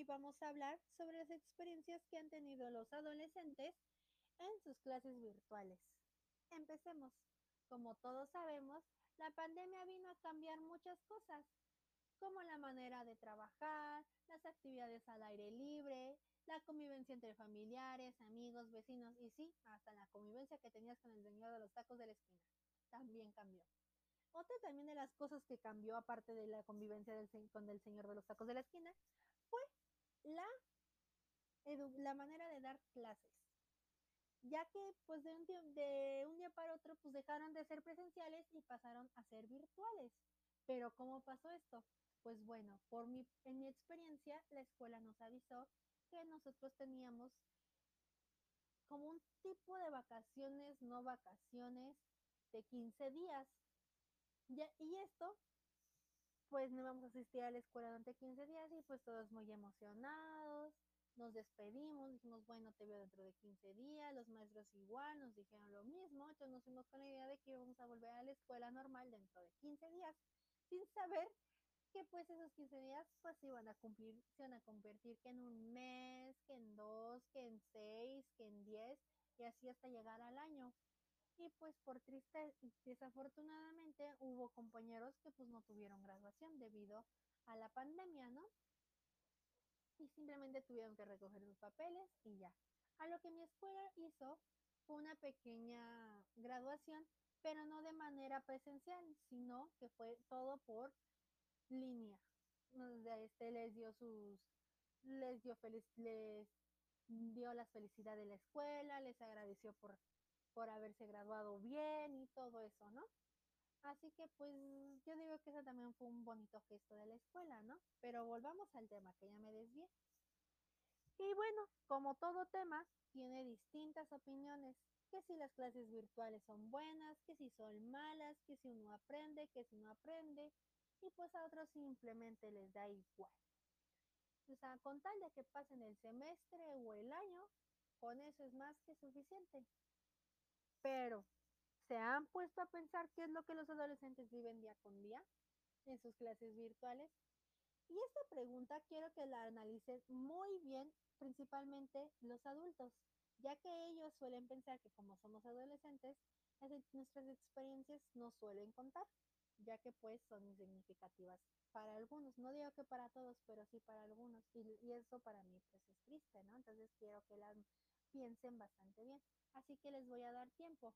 hoy vamos a hablar sobre las experiencias que han tenido los adolescentes en sus clases virtuales. Empecemos. Como todos sabemos, la pandemia vino a cambiar muchas cosas, como la manera de trabajar, las actividades al aire libre, la convivencia entre familiares, amigos, vecinos y sí, hasta la convivencia que tenías con el señor de los tacos de la esquina. También cambió. Otra también de las cosas que cambió, aparte de la convivencia del, con el señor de los tacos de la esquina, la manera de dar clases. Ya que pues de un, de un día para otro pues dejaron de ser presenciales y pasaron a ser virtuales. Pero ¿cómo pasó esto? Pues bueno, por mi, en mi experiencia, la escuela nos avisó que nosotros teníamos como un tipo de vacaciones, no vacaciones, de 15 días. y esto, pues no vamos a asistir a la escuela durante 15 días y pues todos muy emocionados. Nos despedimos, dijimos, bueno, te veo dentro de 15 días, los maestros igual nos dijeron lo mismo, entonces nos fuimos con la idea de que íbamos a volver a la escuela normal dentro de 15 días, sin saber que pues esos 15 días pues iban a cumplir, se van a convertir que en un mes, que en dos, que en seis, que en diez y así hasta llegar al año. Y pues por triste, desafortunadamente hubo compañeros que pues no tuvieron graduación debido a la pandemia, ¿no? Y simplemente tuvieron que recoger sus papeles y ya. A lo que mi escuela hizo fue una pequeña graduación, pero no de manera presencial, sino que fue todo por línea. Este les dio sus, les dio les dio las felicidades de la escuela, les agradeció por, por haberse graduado bien y todo eso, ¿no? Así que pues yo digo que eso también fue un bonito gesto de la escuela, ¿no? Pero volvamos al tema, que ya me desvié. Y bueno, como todo tema, tiene distintas opiniones, que si las clases virtuales son buenas, que si son malas, que si uno aprende, que si no aprende, y pues a otros simplemente les da igual. O sea, con tal de que pasen el semestre o el año, con eso es más que suficiente. Pero, ¿se han puesto a pensar qué es lo que los adolescentes viven día con día en sus clases virtuales? Y esta pregunta quiero que la analicen muy bien, principalmente los adultos, ya que ellos suelen pensar que como somos adolescentes, nuestras experiencias no suelen contar ya que pues son significativas para algunos. No digo que para todos, pero sí para algunos. Y, eso para mí pues es triste, ¿no? Entonces quiero que las piensen bastante bien. Así que les voy a dar tiempo.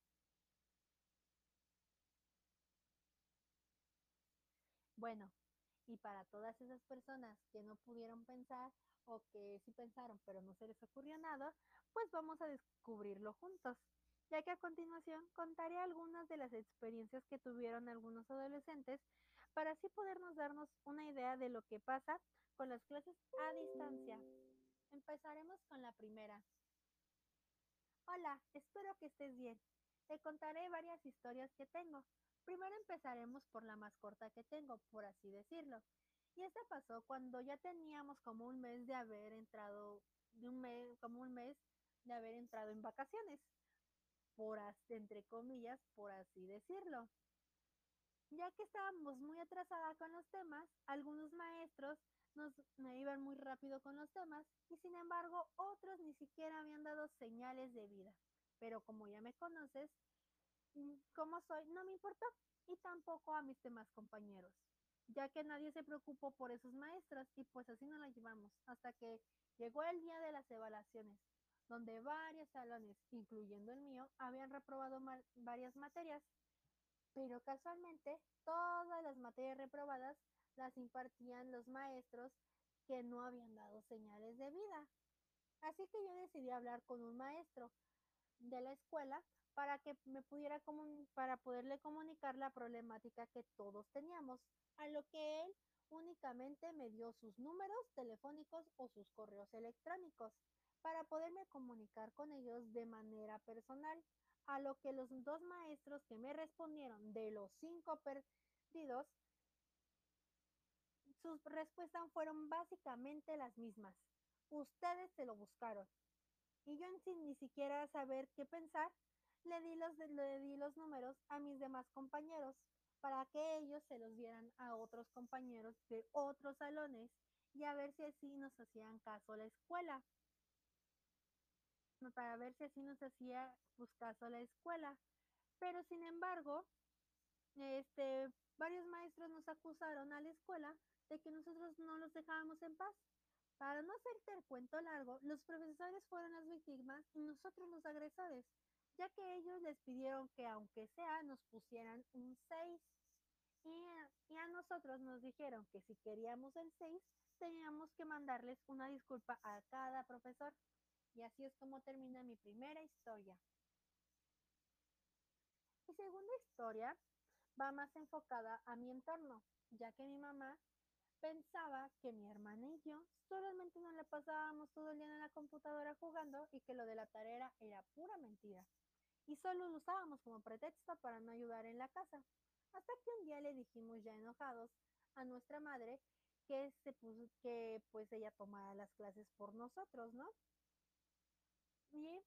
Bueno, y para todas esas personas que no pudieron pensar o que sí pensaron pero no se les ocurrió nada, pues vamos a descubrirlo juntos ya que a continuación contaré algunas de las experiencias que tuvieron algunos adolescentes para así podernos darnos una idea de lo que pasa con las clases a distancia. Empezaremos con la primera. Hola, espero que estés bien. Te contaré varias historias que tengo. Primero empezaremos por la más corta que tengo, por así decirlo. Y esta pasó cuando ya teníamos como un mes de haber entrado, un mes, como un mes de haber entrado en vacaciones por entre comillas, por así decirlo. Ya que estábamos muy atrasada con los temas, algunos maestros nos iban muy rápido con los temas y sin embargo otros ni siquiera habían dado señales de vida. Pero como ya me conoces, como soy, no me importó y tampoco a mis demás compañeros, ya que nadie se preocupó por esos maestros y pues así nos la llevamos hasta que llegó el día de las evaluaciones donde varios salones, incluyendo el mío, habían reprobado varias materias, pero casualmente todas las materias reprobadas las impartían los maestros que no habían dado señales de vida. Así que yo decidí hablar con un maestro de la escuela para que me pudiera para poderle comunicar la problemática que todos teníamos, a lo que él únicamente me dio sus números telefónicos o sus correos electrónicos para poderme comunicar con ellos de manera personal, a lo que los dos maestros que me respondieron de los cinco perdidos, sus respuestas fueron básicamente las mismas. Ustedes se lo buscaron. Y yo sin ni siquiera saber qué pensar, le di los, le di los números a mis demás compañeros para que ellos se los dieran a otros compañeros de otros salones y a ver si así nos hacían caso la escuela. Para ver si así nos hacía pues, caso la escuela. Pero sin embargo, este, varios maestros nos acusaron a la escuela de que nosotros no los dejábamos en paz. Para no hacerte el cuento largo, los profesores fueron las víctimas y nosotros los agresores, ya que ellos les pidieron que aunque sea nos pusieran un 6 y, a nosotros nos dijeron que si queríamos el 6 teníamos que mandarles una disculpa a cada profesor. Y así es como termina mi primera historia. Mi segunda historia va más enfocada a mi entorno, ya que mi mamá pensaba que mi hermana y yo solamente nos la pasábamos todo el día en la computadora jugando y que lo de la tarea era pura mentira. Y solo lo usábamos como pretexto para no ayudar en la casa. Hasta que un día le dijimos ya enojados a nuestra madre que, se puso, que pues ella tomara las clases por nosotros, ¿no? Y,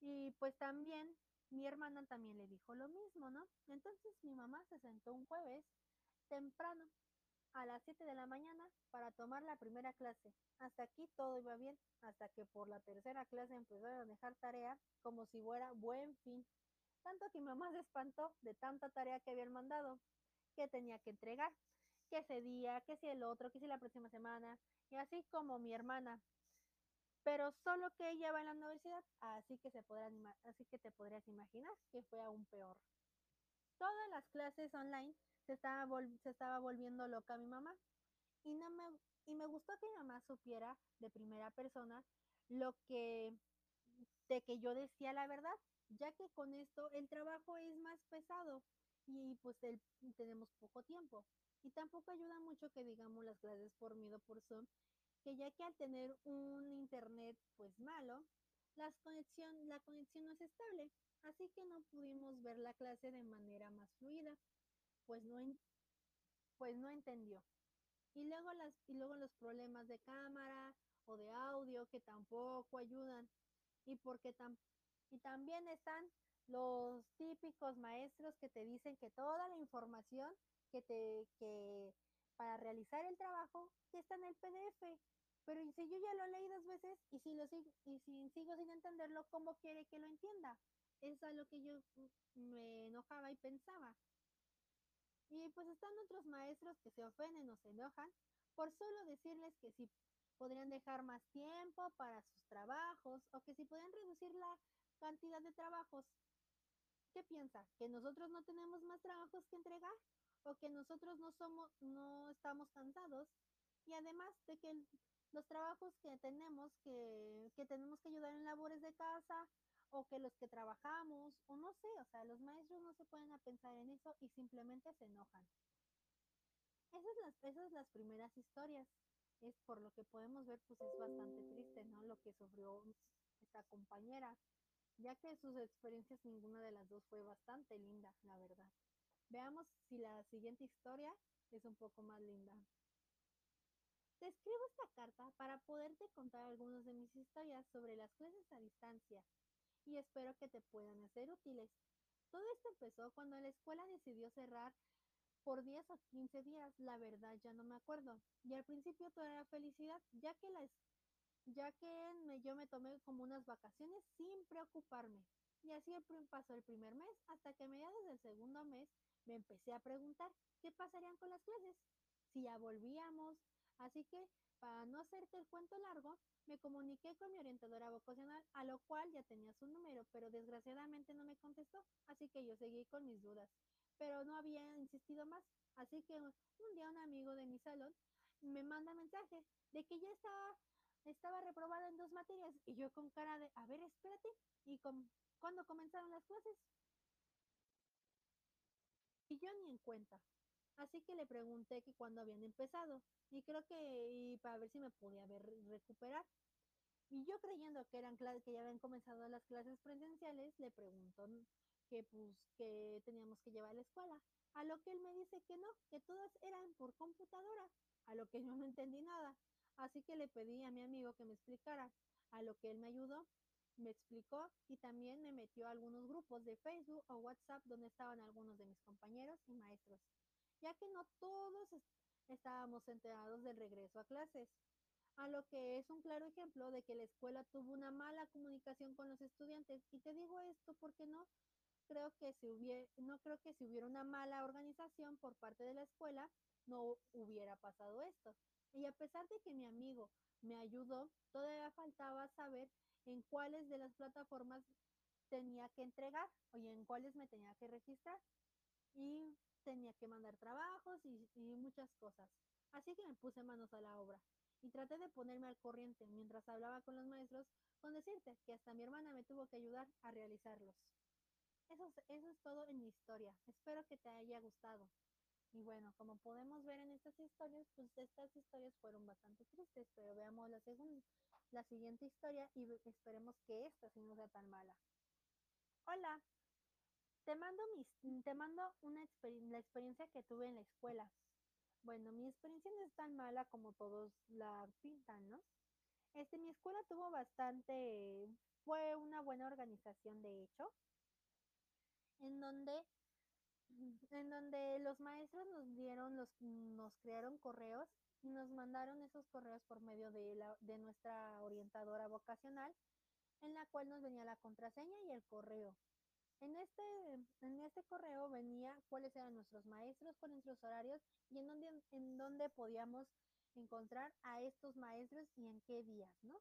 y pues también mi hermana también le dijo lo mismo, ¿no? Entonces mi mamá se sentó un jueves temprano a las 7 de la mañana para tomar la primera clase. Hasta aquí todo iba bien, hasta que por la tercera clase empezaron a dejar tarea como si fuera buen fin. Tanto que mi mamá se espantó de tanta tarea que habían mandado, que tenía que entregar, que ese día, que si el otro, que si la próxima semana, y así como mi hermana. Pero solo que ella va en la universidad, así que, se podrán, así que te podrías imaginar que fue aún peor. Todas las clases online se estaba, se estaba volviendo loca mi mamá. Y, no me, y me gustó que mi mamá supiera de primera persona lo que, de que yo decía la verdad, ya que con esto el trabajo es más pesado y pues el, tenemos poco tiempo. Y tampoco ayuda mucho que digamos las clases por miedo por Zoom, que ya que al tener un internet pues malo, las conexión, la conexión no es estable, así que no pudimos ver la clase de manera más fluida pues no, pues no entendió. Y luego, las, y luego los problemas de cámara o de audio que tampoco ayudan. Y, porque tam, y también están los típicos maestros que te dicen que toda la información que te que para realizar el trabajo está en el PDF. Pero si yo ya lo leí dos veces y si lo y si sigo sin entenderlo, ¿cómo quiere que lo entienda? Eso es lo que yo me enojaba y pensaba. Y pues están otros maestros que se ofenden o se enojan por solo decirles que si podrían dejar más tiempo para sus trabajos o que si pueden reducir la cantidad de trabajos. ¿Qué piensa? ¿Que nosotros no tenemos más trabajos que entregar? ¿O que nosotros no somos, no estamos cansados? Y además de que los trabajos que tenemos, que, que tenemos que ayudar en labores de casa o que los que trabajamos, o no sé, o sea, los maestros no se pueden pensar en eso y simplemente se enojan. Esas las, esas las primeras historias. Es por lo que podemos ver, pues es bastante triste, ¿no? Lo que sufrió esta compañera, ya que sus experiencias ninguna de las dos fue bastante linda, la verdad. Veamos si la siguiente historia es un poco más linda. Te escribo esta carta para poderte contar algunas de mis historias sobre las clases a distancia y espero que te puedan ser útiles. Todo esto empezó cuando la escuela decidió cerrar por 10 o 15 días, la verdad ya no me acuerdo. Y al principio todo era felicidad, ya que las ya que yo me tomé como unas vacaciones sin preocuparme. Y así pasó el primer mes, hasta que a mediados del segundo mes me empecé a preguntar qué pasarían con las clases, si ya volvíamos. Así que, para no hacerte el cuento largo, comuniqué con mi orientadora vocacional, a lo cual ya tenía su número, pero desgraciadamente no me contestó, así que yo seguí con mis dudas, pero no había insistido más. Así que un día un amigo de mi salón me manda mensaje de que ya estaba, estaba reprobada en dos materias y yo con cara de, a ver, espérate, ¿y con, cuándo comenzaron las clases? Y yo ni en cuenta. Así que le pregunté que cuándo habían empezado y creo que y para ver si me podía ver recuperar. Y yo creyendo que eran que ya habían comenzado las clases presenciales, le pregunto que pues que teníamos que llevar a la escuela, a lo que él me dice que no, que todas eran por computadora, a lo que yo no entendí nada. Así que le pedí a mi amigo que me explicara, a lo que él me ayudó me explicó y también me metió a algunos grupos de Facebook o WhatsApp donde estaban algunos de mis compañeros y maestros, ya que no todos estábamos enterados del regreso a clases, a lo que es un claro ejemplo de que la escuela tuvo una mala comunicación con los estudiantes. Y te digo esto porque no creo que si hubiera, no creo que si hubiera una mala organización por parte de la escuela, no hubiera pasado esto. Y a pesar de que mi amigo me ayudó, todavía faltaba saber en cuáles de las plataformas tenía que entregar o en cuáles me tenía que registrar. Y tenía que mandar trabajos y, y muchas cosas. Así que me puse manos a la obra y traté de ponerme al corriente mientras hablaba con los maestros con decirte que hasta mi hermana me tuvo que ayudar a realizarlos. Eso, eso es todo en mi historia. Espero que te haya gustado. Y bueno, como podemos ver en estas historias, pues estas historias fueron bastante tristes, pero veamos la, segunda, la siguiente historia y esperemos que esta sí no sea tan mala. Hola, te mando, mis, te mando una la experiencia que tuve en la escuela. Bueno, mi experiencia no es tan mala como todos la pintan, ¿no? Este, mi escuela tuvo bastante, fue una buena organización de hecho, en donde, en donde los maestros nos dieron, los, nos crearon correos y nos mandaron esos correos por medio de, la, de nuestra orientadora vocacional, en la cual nos venía la contraseña y el correo. En este, en este correo venía cuáles eran nuestros maestros con nuestros horarios y en dónde, en dónde podíamos encontrar a estos maestros y en qué días, ¿no?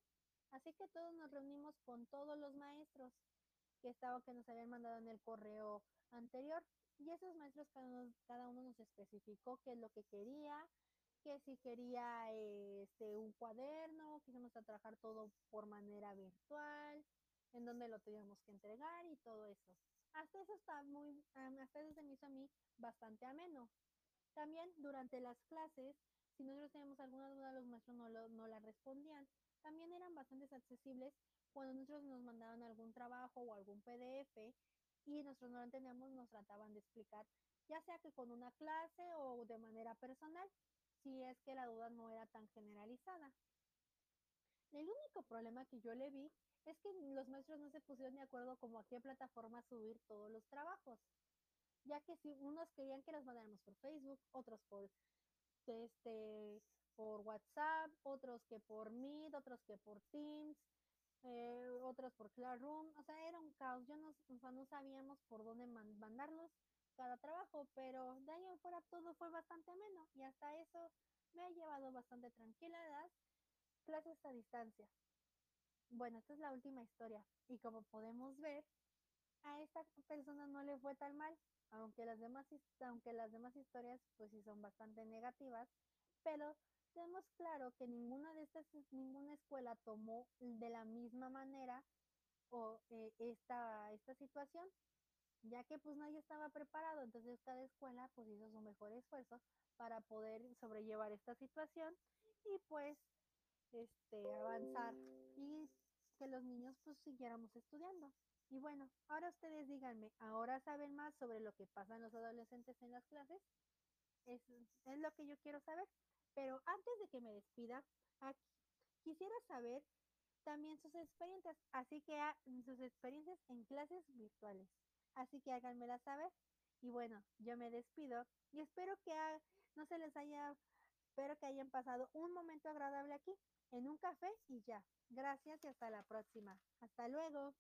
Así que todos nos reunimos con todos los maestros que estaban, que nos habían mandado en el correo anterior. Y esos maestros cada uno, cada uno nos especificó qué es lo que quería, que si quería este, un cuaderno, que íbamos a trabajar todo por manera virtual, en donde lo teníamos que entregar y todo eso. Hasta eso está muy, hasta eso se me hizo a mí bastante ameno. También durante las clases, si nosotros teníamos alguna duda, los maestros no, lo, no la respondían. También eran bastante accesibles cuando nosotros nos mandaban algún trabajo o algún PDF y nosotros no lo entendíamos, nos trataban de explicar, ya sea que con una clase o de manera personal, si es que la duda no era tan generalizada. El único problema que yo le vi es que los maestros no se pusieron de acuerdo como a qué plataforma subir todos los trabajos, ya que si unos querían que los mandáramos por Facebook, otros por este por WhatsApp, otros que por Meet, otros que por Teams, eh, otros por Classroom, o sea, era un caos, yo no, o sea, no sabíamos por dónde mandarlos cada trabajo, pero de ahí en fuera todo fue bastante ameno y hasta eso me ha llevado bastante tranquilidad clases a distancia. Bueno, esta es la última historia y como podemos ver, a esta persona no le fue tan mal, aunque las demás, aunque las demás historias pues sí son bastante negativas, pero tenemos claro que ninguna de estas, ninguna escuela tomó de la misma manera o eh, esta, esta situación, ya que pues nadie estaba preparado, entonces cada escuela pues hizo su mejor esfuerzo para poder sobrellevar esta situación y pues este, avanzar y que los niños pues siguiéramos estudiando. Y bueno, ahora ustedes díganme, ¿ahora saben más sobre lo que pasan los adolescentes en las clases? Es, es lo que yo quiero saber. Pero antes de que me despida, quisiera saber también sus experiencias, así que sus experiencias en clases virtuales. Así que háganmela saber. Y bueno, yo me despido y espero que no se les haya, espero que hayan pasado un momento agradable aquí en un café y ya. Gracias y hasta la próxima. Hasta luego.